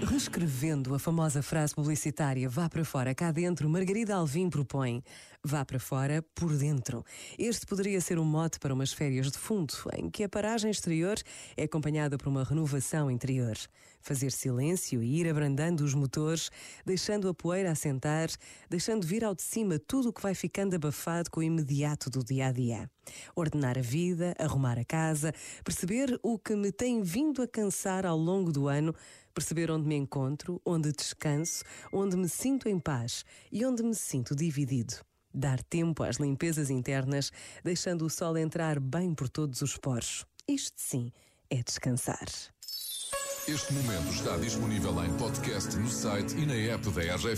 Reescrevendo a famosa frase publicitária Vá para fora, cá dentro, Margarida Alvim propõe Vá para fora, por dentro. Este poderia ser um mote para umas férias de fundo, em que a paragem exterior é acompanhada por uma renovação interior. Fazer silêncio e ir abrandando os motores, deixando a poeira assentar, deixando vir ao de cima tudo o que vai ficando abafado com o imediato do dia a dia. Ordenar a vida, arrumar a casa, perceber o que me tem vindo a cansar ao longo do ano, perceber onde me encontro, onde descanso, onde me sinto em paz e onde me sinto dividido. Dar tempo às limpezas internas, deixando o sol entrar bem por todos os poros. Isto sim é descansar. Este momento está disponível em podcast no site e na app da RGF.